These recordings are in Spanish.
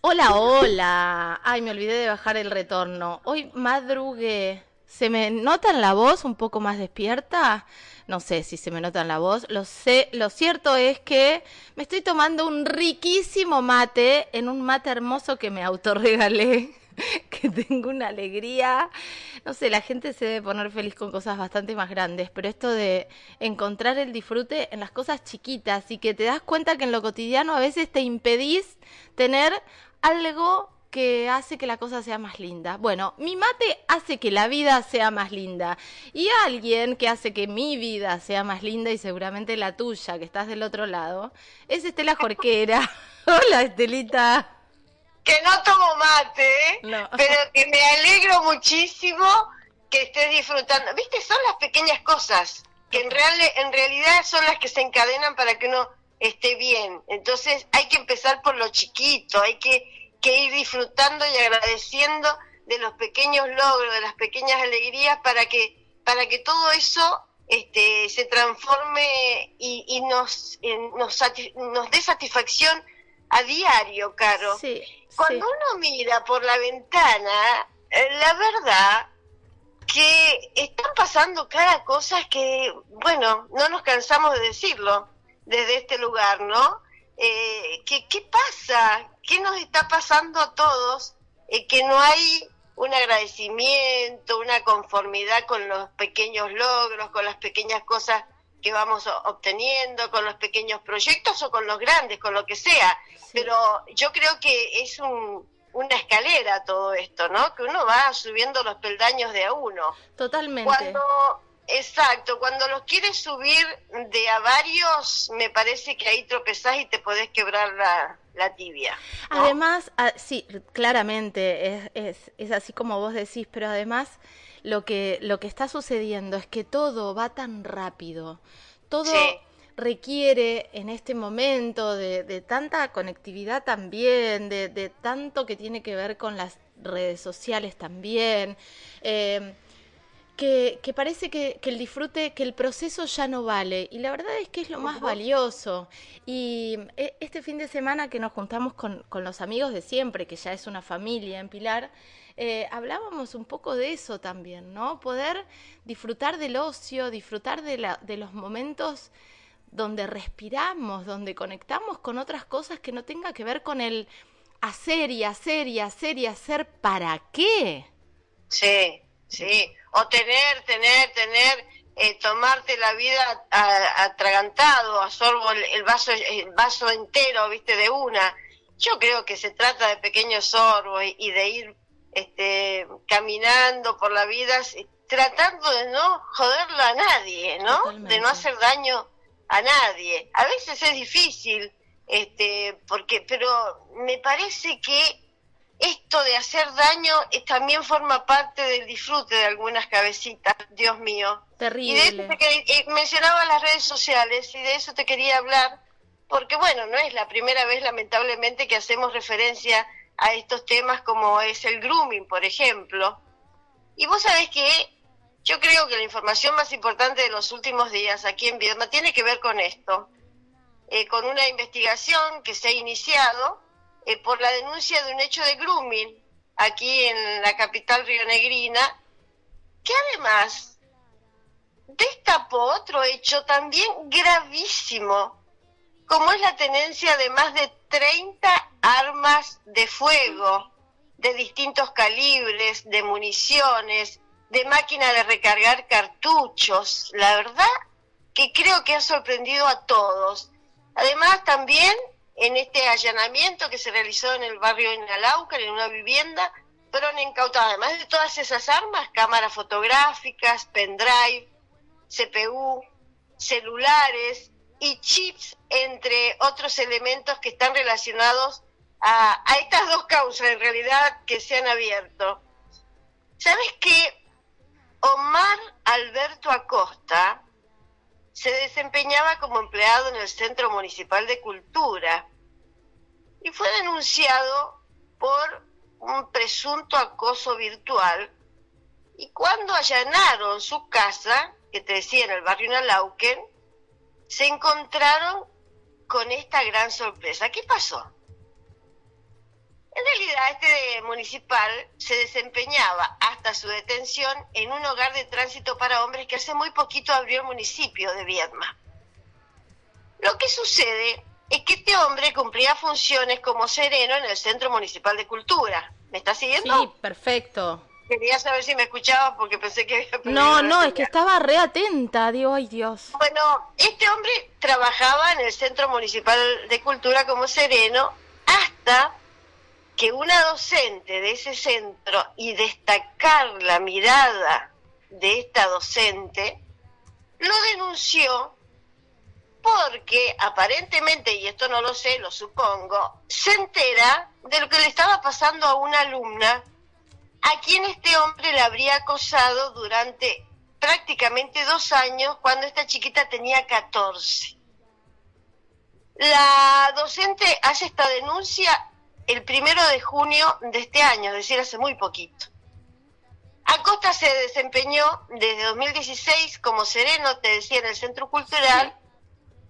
Hola, hola. Ay, me olvidé de bajar el retorno. Hoy madrugué. ¿Se me nota en la voz un poco más despierta? No sé si se me nota en la voz. Lo sé, lo cierto es que me estoy tomando un riquísimo mate en un mate hermoso que me autorregalé. que tengo una alegría. No sé, la gente se debe poner feliz con cosas bastante más grandes, pero esto de encontrar el disfrute en las cosas chiquitas y que te das cuenta que en lo cotidiano a veces te impedís tener algo que hace que la cosa sea más linda. Bueno, mi mate hace que la vida sea más linda. Y alguien que hace que mi vida sea más linda y seguramente la tuya, que estás del otro lado, es Estela Jorquera. Hola, Estelita. Que no tomo mate, ¿eh? No. pero que me alegro muchísimo que estés disfrutando. ¿Viste? Son las pequeñas cosas que en, real, en realidad son las que se encadenan para que uno esté bien. Entonces hay que empezar por lo chiquito, hay que que ir disfrutando y agradeciendo de los pequeños logros, de las pequeñas alegrías para que para que todo eso este, se transforme y, y nos, en- nos, nos dé satisfacción a diario, Caro. Sí, Cuando sí. uno mira por la ventana, eh, la verdad que están pasando cada cosa que, bueno, no nos cansamos de decirlo desde este lugar, ¿no? Eh, que, ¿Qué pasa? ¿Qué nos está pasando a todos? Eh, que no hay un agradecimiento, una conformidad con los pequeños logros, con las pequeñas cosas que vamos obteniendo, con los pequeños proyectos o con los grandes, con lo que sea. Pero yo creo que es un, una escalera todo esto, ¿no? Que uno va subiendo los peldaños de a uno. Totalmente. Cuando, exacto, cuando los quieres subir de a varios, me parece que ahí tropezás y te podés quebrar la, la tibia. ¿no? Además, ah, sí, claramente es, es, es así como vos decís, pero además lo que, lo que está sucediendo es que todo va tan rápido, todo Sí. requiere en este momento de, de tanta conectividad también, de, de tanto que tiene que ver con las redes sociales también. eh, que, que parece que, que el disfrute, que el proceso ya no vale. Y la verdad es que es lo más valioso. Y eh, este fin de semana que nos juntamos con, con los amigos de siempre, que ya es una familia en Pilar, eh, hablábamos un poco de eso también, ¿no? Poder disfrutar del ocio, disfrutar de, la, de los momentos donde respiramos, donde conectamos con otras cosas que no tenga que ver con el hacer y hacer y hacer y hacer para qué. Sí, sí. O tener, tener, tener, eh, tomarte la vida atragantado, a sorbo el, el vaso, el vaso entero, viste, de una. Yo creo que se trata de pequeños sorbos y, y de ir este, caminando por la vida, s- tratando de no joderla a nadie, ¿no? Totalmente. De no hacer daño a nadie. A veces es difícil, este, porque, pero me parece que esto de hacer daño eh, también forma parte del disfrute de algunas cabecitas, Dios mío. Y de Terrible. eso te eh, mencionaba las redes sociales y de eso te quería hablar, porque bueno, no es la primera vez lamentablemente que hacemos referencia a estos temas como es el grooming, por ejemplo. Y vos sabés que yo creo que la información más importante de los últimos días aquí en Viedma tiene que ver con esto, eh, con una investigación que se ha iniciado eh, por la denuncia de un hecho de grooming aquí en la capital rionegrina, que además destapó otro hecho también gravísimo, como es la tenencia de más de 30 armas de fuego de distintos calibres, de municiones, de máquina de recargar cartuchos. La verdad que creo que ha sorprendido a todos. Además, también en este allanamiento que se realizó en el barrio Inalaucar, en una vivienda, fueron incautadas, además de todas esas armas, cámaras fotográficas, pendrive, CPU, celulares y chips, entre otros elementos que están relacionados a, a estas dos causas, en realidad, que se han abierto. ¿Sabes qué? Omar Alberto Acosta se desempeñaba como empleado en el Centro Municipal de Cultura y fue denunciado por un presunto acoso virtual y cuando allanaron su casa, que te decía en el barrio Nalauquen, se encontraron con esta gran sorpresa. ¿Qué pasó? En realidad, este municipal se desempeñaba hasta su detención en un hogar de tránsito para hombres que hace muy poquito abrió el municipio de Viedma. Lo que sucede es que este hombre cumplía funciones como sereno en el Centro Municipal de Cultura. ¿Me está siguiendo? Sí, perfecto. Quería saber si me escuchaba porque pensé que había No, no, es que estaba re atenta, digo, ay Dios. Bueno, este hombre trabajaba en el Centro Municipal de Cultura como sereno hasta que una docente de ese centro y destacar la mirada de esta docente lo denunció porque aparentemente, y esto no lo sé, lo supongo, se entera de lo que le estaba pasando a una alumna a quien este hombre le habría acosado durante prácticamente dos años cuando esta chiquita tenía 14. La docente hace esta denuncia el primero de junio de este año, es decir, hace muy poquito. Acosta se desempeñó desde 2016 como sereno, te decía, en el Centro Cultural.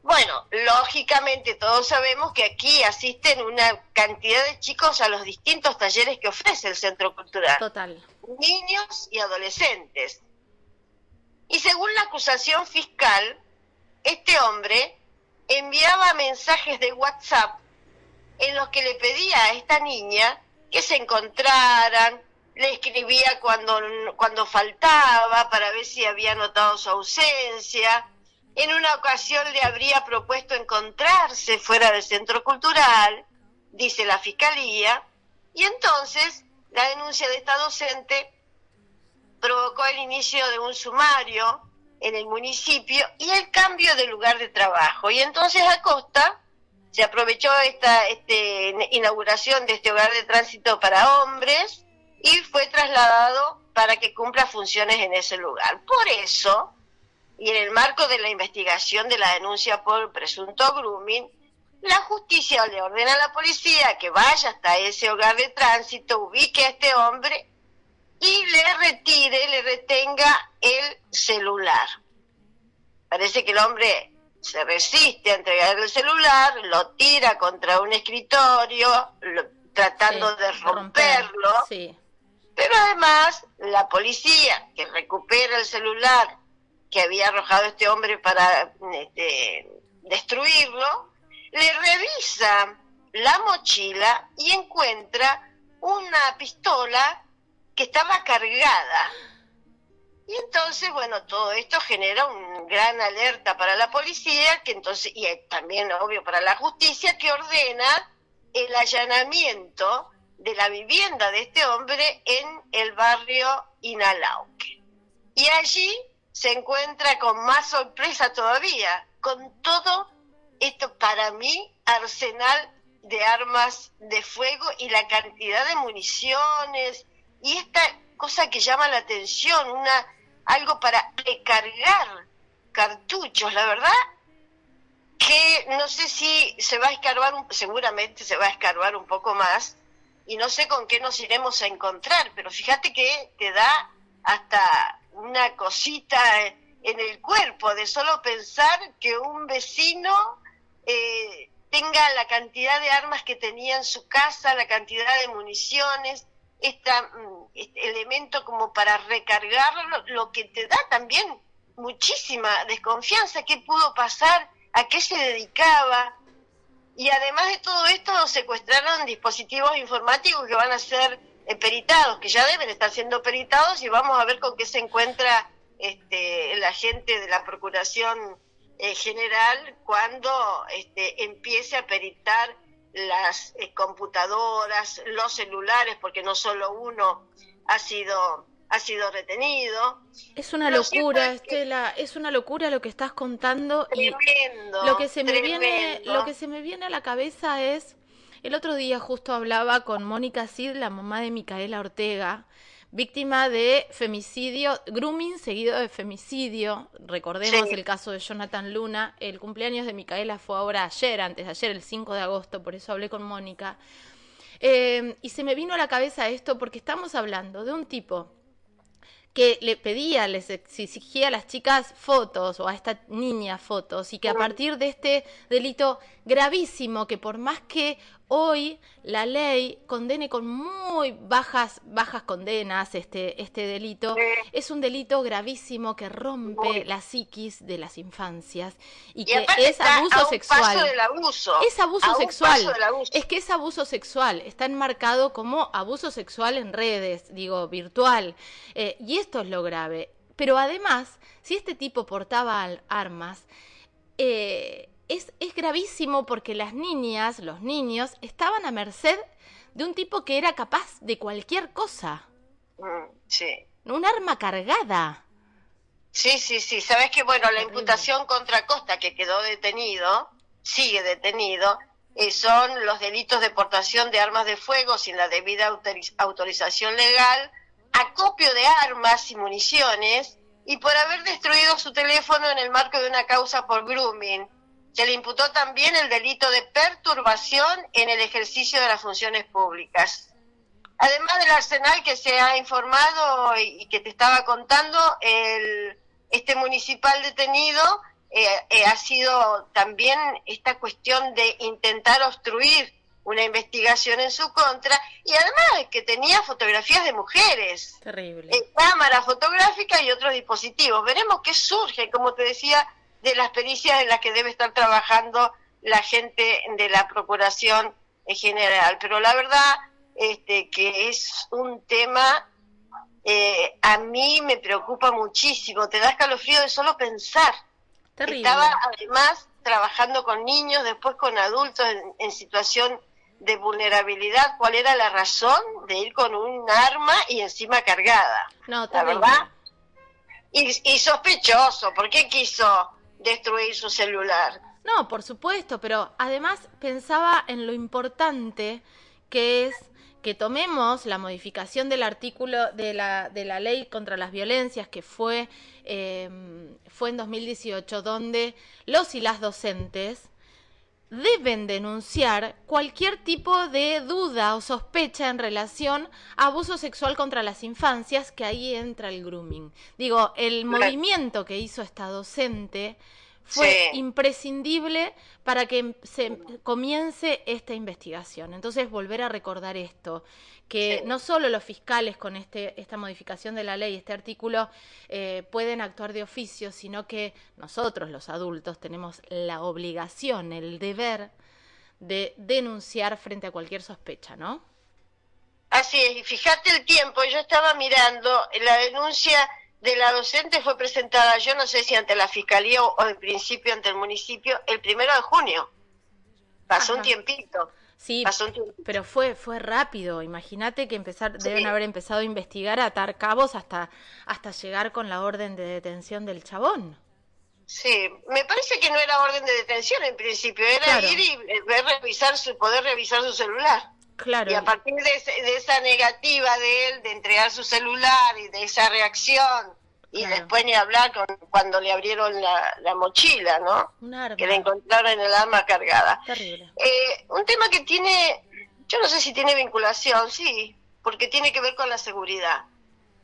Bueno, lógicamente todos sabemos que aquí asisten una cantidad de chicos a los distintos talleres que ofrece el Centro Cultural. Total. Niños y adolescentes. Y según la acusación fiscal, este hombre enviaba mensajes de WhatsApp en los que le pedía a esta niña que se encontraran, le escribía cuando, cuando faltaba para ver si había notado su ausencia. En una ocasión le habría propuesto encontrarse fuera del centro cultural, dice la fiscalía, y entonces la denuncia de esta docente provocó el inicio de un sumario en el municipio y el cambio de lugar de trabajo. Y entonces Acosta se aprovechó esta este, inauguración de este hogar de tránsito para hombres y fue trasladado para que cumpla funciones en ese lugar. Por eso, y en el marco de la investigación de la denuncia por presunto grooming, la justicia le ordena a la policía que vaya hasta ese hogar de tránsito, ubique a este hombre y le retire, le retenga el celular. Parece que el hombre se resiste a entregar el celular, lo tira contra un escritorio, tratando de romperlo. Pero además, la policía que recupera el celular que había arrojado este hombre para este, destruirlo, le revisa la mochila y encuentra una pistola que estaba cargada y entonces, bueno, todo esto genera un gran alerta para la policía, que entonces, y también, obvio, para la justicia, que ordena el allanamiento de la vivienda de este hombre en el barrio Inalauque. Y allí se encuentra con más sorpresa todavía, con todo esto para mí, arsenal de armas de fuego y la cantidad de municiones y esta cosa que llama la atención, una algo para recargar cartuchos, la verdad que no sé si se va a escarbar, seguramente se va a escarbar un poco más, y no sé con qué nos iremos a encontrar, pero fíjate que te da hasta una cosita en el cuerpo de solo pensar que un vecino eh, tenga la cantidad de armas que tenía en su casa, la cantidad de municiones, este elemento como para recargarlo, lo que te da también muchísima desconfianza, qué pudo pasar, a qué se dedicaba. Y además de todo esto, secuestraron dispositivos informáticos que van a ser eh, peritados, que ya deben estar siendo peritados y vamos a ver con qué se encuentra este, el agente de la Procuración eh, General cuando este, empiece a peritar las eh, computadoras, los celulares, porque no solo uno ha sido ha sido retenido. Es una locura, Estela, es una locura lo que estás contando tremendo, y lo que se me viene lo que se me viene a la cabeza es el otro día justo hablaba con Mónica Cid, la mamá de Micaela Ortega, víctima de femicidio, grooming seguido de femicidio. Recordemos el caso de Jonathan Luna. El cumpleaños de Micaela fue ahora ayer, antes de ayer, el 5 de agosto, por eso hablé con Mónica. Eh, y se me vino a la cabeza esto porque estamos hablando de un tipo que le pedía, les exigía a las chicas fotos o a esta niña fotos y que a partir de este delito gravísimo que por más que hoy la ley condene con muy bajas bajas condenas este este delito. Es un delito gravísimo que rompe la psiquis de las infancias y, que es abuso sexual. es abuso sexual. es que es abuso sexual. Está enmarcado como abuso sexual en redes digo virtual. Eh, y esto es lo grave. Pero además si este tipo portaba armas eh, es, es gravísimo porque las niñas, los niños, estaban a merced de un tipo que era capaz de cualquier cosa. Mm, sí. Un arma cargada. Sí, sí, sí. Sabes que, bueno, la imputación contra Costa, que quedó detenido, sigue detenido, eh, son los delitos de portación de armas de fuego sin la debida autorización legal, acopio de armas y municiones, y por haber destruido su teléfono en el marco de una causa por grooming se le imputó también el delito de perturbación en el ejercicio de las funciones públicas. Además del arsenal que se ha informado y que te estaba contando, el, este municipal detenido eh, eh, ha sido también esta cuestión de intentar obstruir una investigación en su contra y además que tenía fotografías de mujeres. Terrible. Eh, cámara fotográfica y otros dispositivos. Veremos qué surge, como te decía, de las pericias en las que debe estar trabajando la gente de la Procuración en general. Pero la verdad este, que es un tema, eh, a mí me preocupa muchísimo, te da escalofrío de solo pensar. Estaba además trabajando con niños, después con adultos en, situación de vulnerabilidad. ¿Cuál era la razón de ir con un arma y encima cargada? No, la verdad. Y, y sospechoso, ¿por qué quiso destruir su celular. No, por supuesto, pero además pensaba en lo importante que es que tomemos la modificación del artículo de la, de la ley contra las violencias que fue, em, fue en 2018, donde los y las docentes deben denunciar cualquier tipo de duda o sospecha en relación a abuso sexual contra las infancias, que ahí entra el grooming. Digo, el movimiento que hizo esta docente fue imprescindible para que se comience esta investigación. Entonces, volver a recordar esto, que no solo los fiscales con este, esta modificación de la ley, este artículo, eh, pueden actuar de oficio, sino que nosotros, los adultos, tenemos la obligación, el deber de denunciar frente a cualquier sospecha, ¿no? Así es, y fíjate el tiempo, yo estaba mirando la denuncia de la docente fue presentada, yo no sé si ante la fiscalía o, en principio ante el municipio, el primero de junio. Pasó un tiempito. Sí, pero fue fue rápido. Imagínate que empezar deben haber empezado a investigar, a atar cabos hasta hasta llegar con la orden de detención del chabón. Sí, me parece que no era orden de detención en principio, era ir y ver, revisar su, poder revisar su celular. Claro. Y a partir de, esa negativa de él de entregar su celular y de esa reacción, y después ni hablar con, cuando le abrieron la, mochila, ¿no? Un arma. Que le encontraron en el arma cargada. Terrible. Eh, un tema que tiene, yo no sé si tiene vinculación, sí, porque tiene que ver con la seguridad.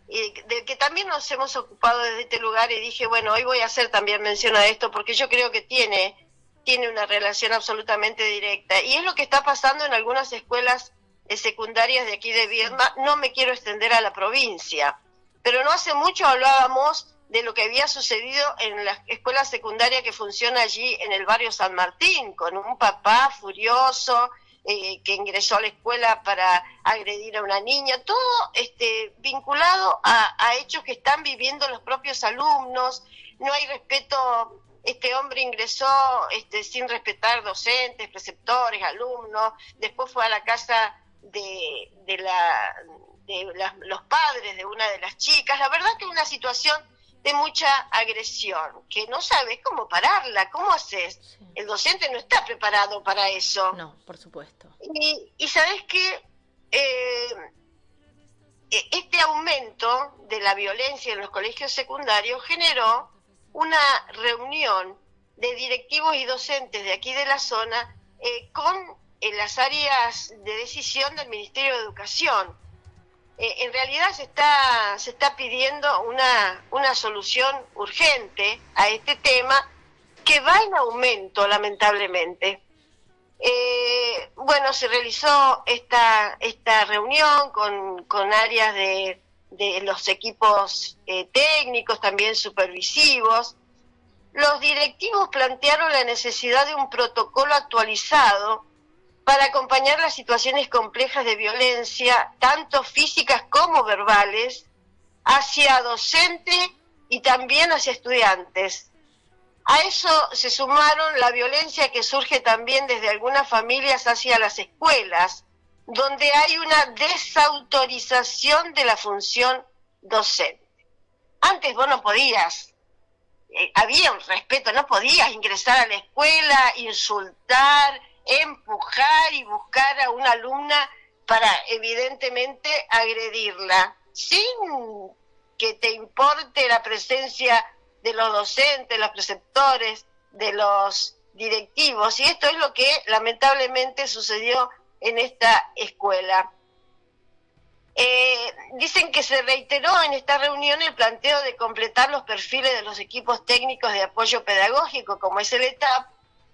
Y de que también nos hemos ocupado desde este lugar y dije, bueno, hoy voy a hacer también mención a esto porque yo creo que tiene tiene una relación absolutamente directa. Y es lo que está pasando en algunas escuelas eh, secundarias de aquí de Viedma. No me quiero extender a la provincia, pero no hace mucho hablábamos de lo que había sucedido en la escuela secundaria que funciona allí en el barrio San Martín, con un papá furioso eh, que ingresó a la escuela para agredir a una niña, todo este, vinculado a, a hechos que están viviendo los propios alumnos, no hay respeto este hombre ingresó este, sin respetar docentes, preceptores, alumnos, después fue a la casa de, de, la, de los padres de una de las chicas. La verdad que una situación de mucha agresión, que no sabes cómo pararla, cómo haces. El docente no está preparado para eso. No, por supuesto. Y, y sabes que eh, e, este aumento de la violencia en los colegios secundarios generó una reunión de directivos y docentes de aquí de la zona eh, con las áreas de decisión del Ministerio de Educación. eh, en realidad se está, se está pidiendo una, una solución urgente a este tema que va en aumento, lamentablemente. Eh, bueno, se realizó esta, esta reunión con, con áreas de, de los equipos eh, técnicos, también supervisivos. Los directivos plantearon la necesidad de un protocolo actualizado para acompañar las situaciones complejas de violencia, tanto físicas como verbales, hacia docentes y también hacia estudiantes. A eso se sumaron la violencia que surge también desde algunas familias hacia las escuelas, donde hay una desautorización de la función docente. Antes vos no podías, eh, había un respeto, no podías ingresar a la escuela, insultar, empujar y buscar a una alumna para evidentemente agredirla, sin que te importe la presencia de los docentes, los preceptores, de los directivos. Y esto es lo que lamentablemente sucedió en esta escuela. Eh, dicen que se reiteró en esta reunión el planteo de completar los perfiles de los equipos técnicos de apoyo pedagógico, como es el ETAP,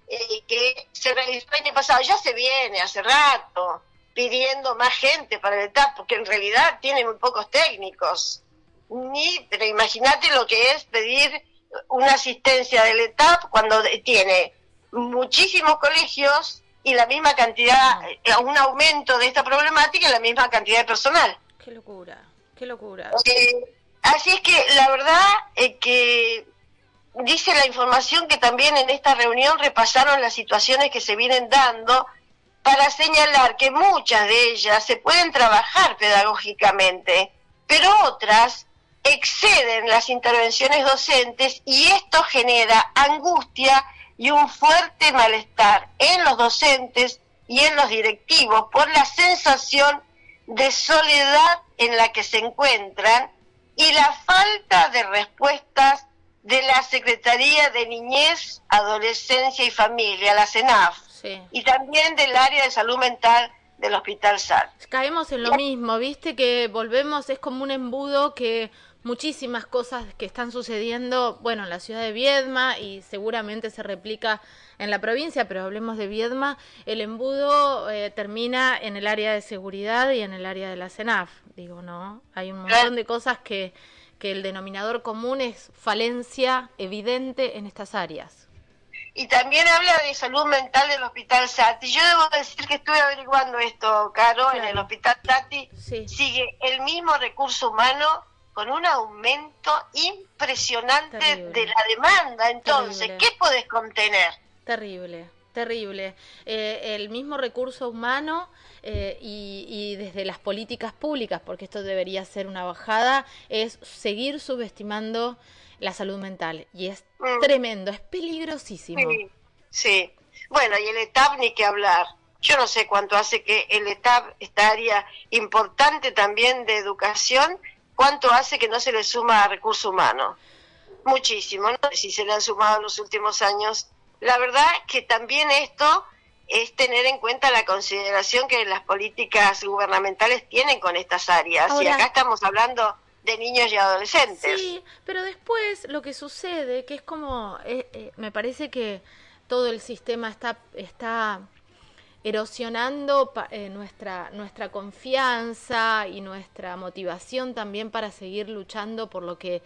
eh, que se realizó el año pasado. Ya se viene hace rato pidiendo más gente para el ETAP, porque en realidad tiene muy pocos técnicos. Ni, pero imagínate lo que es pedir una asistencia del ETAP cuando tiene muchísimos colegios y la misma cantidad, eh, un aumento de esta problemática y la misma cantidad de personal. Qué locura, qué locura. Eh, así es que la verdad es que dice la información que también en esta reunión repasaron las situaciones que se vienen dando para señalar que muchas de ellas se pueden trabajar pedagógicamente, pero otras exceden las intervenciones docentes y esto genera angustia y un fuerte malestar en los docentes y en los directivos por la sensación de soledad en la que se encuentran y la falta de respuestas de la Secretaría de Niñez, Adolescencia y Familia, la CENAF, y también del área de salud mental del Hospital SAR. Caemos en lo mismo, viste que volvemos, es como un embudo que muchísimas cosas que están sucediendo, bueno, en la ciudad de Viedma y seguramente se replica en la provincia, pero hablemos de Viedma, el embudo eh, termina en el área de seguridad y en el área de la CENAF, digo, ¿no? Hay un montón de cosas que, que el denominador común es falencia evidente en estas áreas. Y también habla de salud mental del Hospital Sati. Yo debo decir que estuve averiguando esto, Caro, en el Hospital Sati sigue el mismo recurso humano con un aumento impresionante de la demanda. Entonces, ¿qué podés contener? Terrible, terrible. Eh, el mismo recurso humano eh, y, desde las políticas públicas, porque esto debería ser una bajada, es seguir subestimando la salud mental. Y es mm. tremendo, es peligrosísimo. Sí, Bueno, y el ETAP ni que hablar. Yo no sé cuánto hace que el ETAP, esta área importante también de educación, ¿Cuánto hace que no se le suma a recurso humano? Muchísimo, no sé si se le han sumado en los últimos años. La verdad que también esto es tener en cuenta la consideración que las políticas gubernamentales tienen con estas áreas. y acá estamos hablando de niños y adolescentes. Sí, pero después lo que sucede, que es como, eh, eh, me parece que todo el sistema está, está erosionando eh, nuestra, nuestra confianza y nuestra motivación también para seguir luchando por lo que,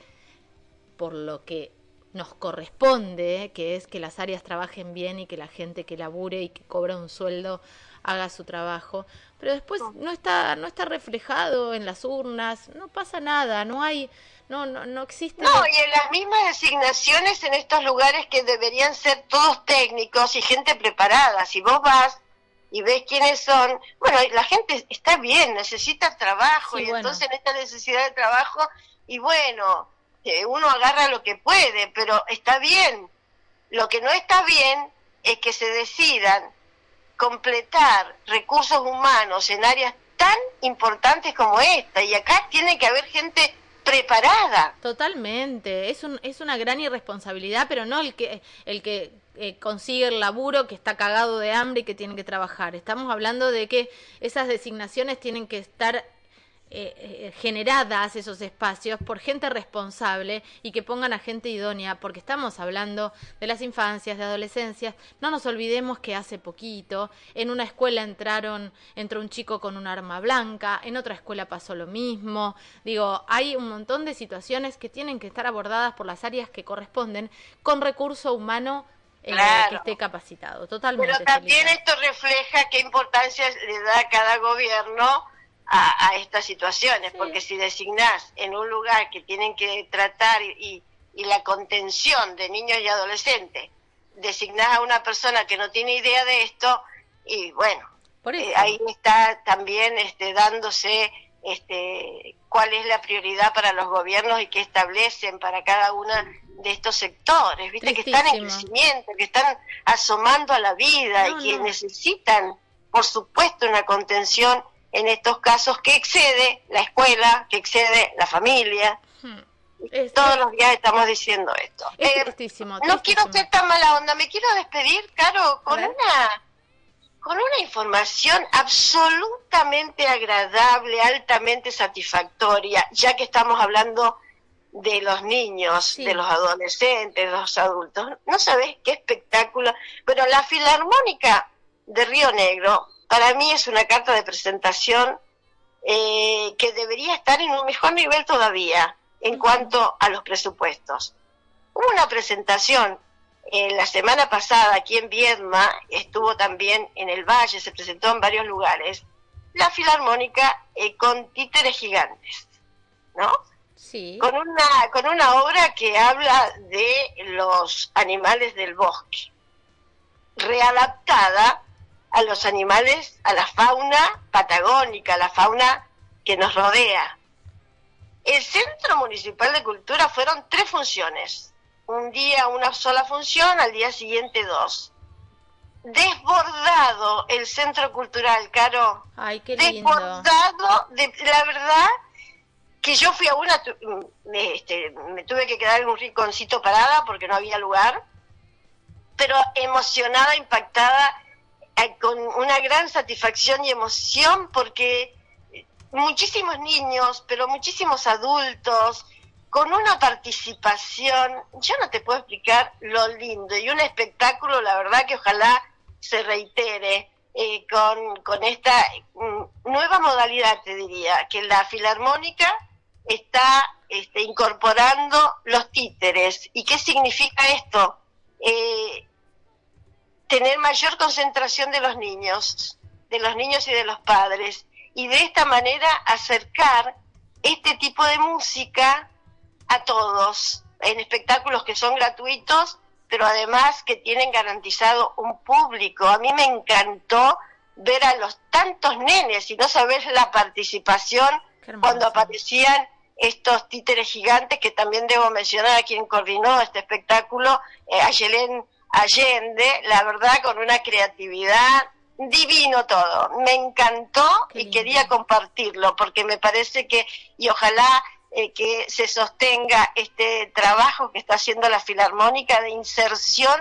por lo que nos corresponde, que es que las áreas trabajen bien y que la gente que labure y que cobra un sueldo haga su trabajo, pero después no está no está reflejado en las urnas, no pasa nada, no hay no no no existe No, y en las mismas designaciones en estos lugares que deberían ser todos técnicos y gente preparada, si vos vas y ves quiénes son, bueno, la gente está bien, necesita trabajo y entonces en esta necesidad de trabajo, y bueno, eh, uno agarra lo que puede, pero está bien. Lo que no está bien es que se decidan completar recursos humanos en áreas tan importantes como esta, y acá tiene que haber gente preparada. Totalmente, es, un, es una gran irresponsabilidad, pero no el que, el que eh, consigue el laburo, que está cagado de hambre y que tiene que trabajar. Estamos hablando de que esas designaciones tienen que estar eh, generadas esos espacios por gente responsable y que pongan a gente idónea, porque estamos hablando de las infancias, de adolescencias. No nos olvidemos que hace poquito en una escuela entraron, entró un chico con un arma blanca, en otra escuela pasó lo mismo. Digo, hay un montón de situaciones que tienen que estar abordadas por las áreas que corresponden con recurso humano eh, que esté capacitado, totalmente. Pero también esto refleja qué importancia le da cada gobierno a, estas situaciones, porque si designás en un lugar que tienen que tratar y, la contención de niños y adolescentes, designás a una persona que no tiene idea de esto, y bueno, eh, ahí está también este, dándose este, cuál es la prioridad para los gobiernos y qué establecen para cada una de estos sectores, viste que están en crecimiento, que están asomando a la vida y que necesitan, por supuesto, una contención en estos casos que excede la escuela, que excede la familia. Hmm. Todos los días estamos diciendo esto. Eh, no quiero ser tan mala onda, me quiero despedir, Caro, con una con una información absolutamente agradable, altamente satisfactoria, ya que estamos hablando de los niños, de los adolescentes, de los adultos. No sabés qué espectáculo. Pero la Filarmónica de Río Negro para mí es una carta de presentación eh, que debería estar en un mejor nivel todavía en cuanto a los presupuestos. Hubo una presentación eh, la semana pasada aquí en Viedma, estuvo también en el Valle, se presentó en varios lugares, la Filarmónica eh, con títeres gigantes, ¿no? Sí. Con una, con una obra que habla de los animales del bosque, readaptada a los animales, a la fauna patagónica, a la fauna que nos rodea. El Centro Municipal de Cultura fueron tres funciones. Un día una sola función, al día siguiente dos. Desbordado el Centro Cultural, Caro. Ay, qué lindo. Desbordado, de, la verdad que yo fui a una, me, este, me tuve que quedar en un rinconcito parada porque no había lugar, pero emocionada, impactada eh, con una gran satisfacción y emoción porque muchísimos niños, pero muchísimos adultos, con una participación, yo no te puedo explicar lo lindo y un espectáculo, la verdad que ojalá se reitere eh, con, con esta mm, nueva modalidad, te diría, que la filarmónica está este, incorporando los títeres. ¿Y qué significa esto? Eh, tener mayor concentración de los niños, de los niños y de los padres, y de esta manera acercar este tipo de música a todos, en espectáculos que son gratuitos, pero además que tienen garantizado un público. A mí me encantó ver a los tantos nenes y no saber la participación cuando aparecían estos títeres gigantes, que también debo mencionar a quien coordinó este espectáculo, eh, a Yelén Allende, la verdad, con una creatividad divino todo. Me encantó y quería compartirlo porque me parece que, y ojalá eh, que se sostenga este trabajo que está haciendo la Filarmónica de inserción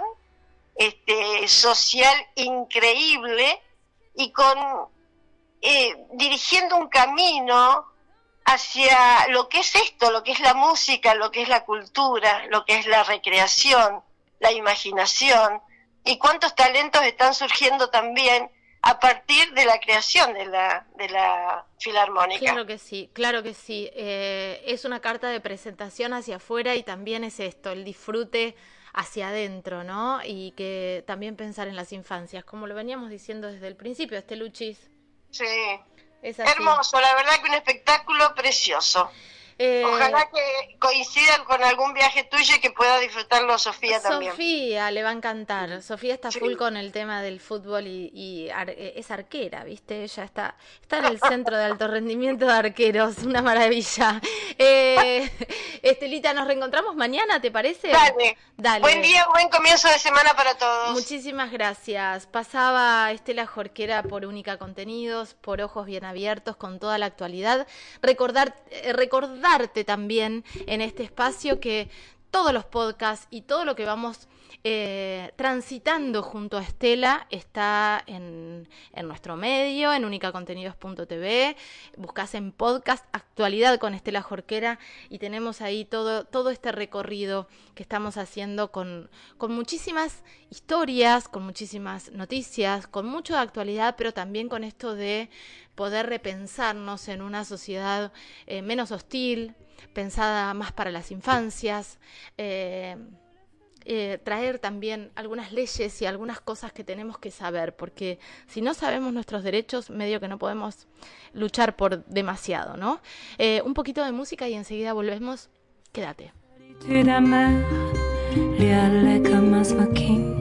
este, social increíble y con eh, dirigiendo un camino hacia lo que es esto, lo que es la música, lo que es la cultura, lo que es la recreación la imaginación y cuántos talentos están surgiendo también a partir de la creación de la, de la filarmónica. Claro que sí, claro que sí. Eh, es una carta de presentación hacia afuera y también es esto, el disfrute hacia adentro, ¿no? Y que también pensar en las infancias, como lo veníamos diciendo desde el principio, este Luchis. Sí. Es Hermoso, la verdad que un espectáculo precioso. Eh, Ojalá que coincidan con algún viaje tuyo y que pueda disfrutarlo Sofía también. Sofía le va a encantar. Sofía está full con el tema del fútbol y, eh, es arquera, ¿viste? Ella está, está en el centro de alto rendimiento de arqueros. Una maravilla. Eh, Estelita, nos reencontramos mañana, ¿te parece? Dale. Dale. Buen día, buen comienzo de semana para todos. Muchísimas gracias. Pasaba Estela Jorquera por Única Contenidos, por Ojos Bien Abiertos, con toda la actualidad. Recordar, recordar darte también en este espacio que todos los podcasts y todo lo que vamos eh, transitando junto a Estela está en, nuestro medio, en unicacontenidos.tv. Buscas en podcast Actualidad con Estela Jorquera y tenemos ahí todo, todo este recorrido que estamos haciendo con, con muchísimas historias, con muchísimas noticias, con mucho de actualidad, pero también con esto de poder repensarnos en una sociedad eh, menos hostil, pensada más para las infancias. Eh, eh, traer también algunas leyes y algunas cosas que tenemos que saber, porque si no sabemos nuestros derechos, medio que no podemos luchar por demasiado, ¿no? Eh, un poquito de música y enseguida volvemos. Quédate.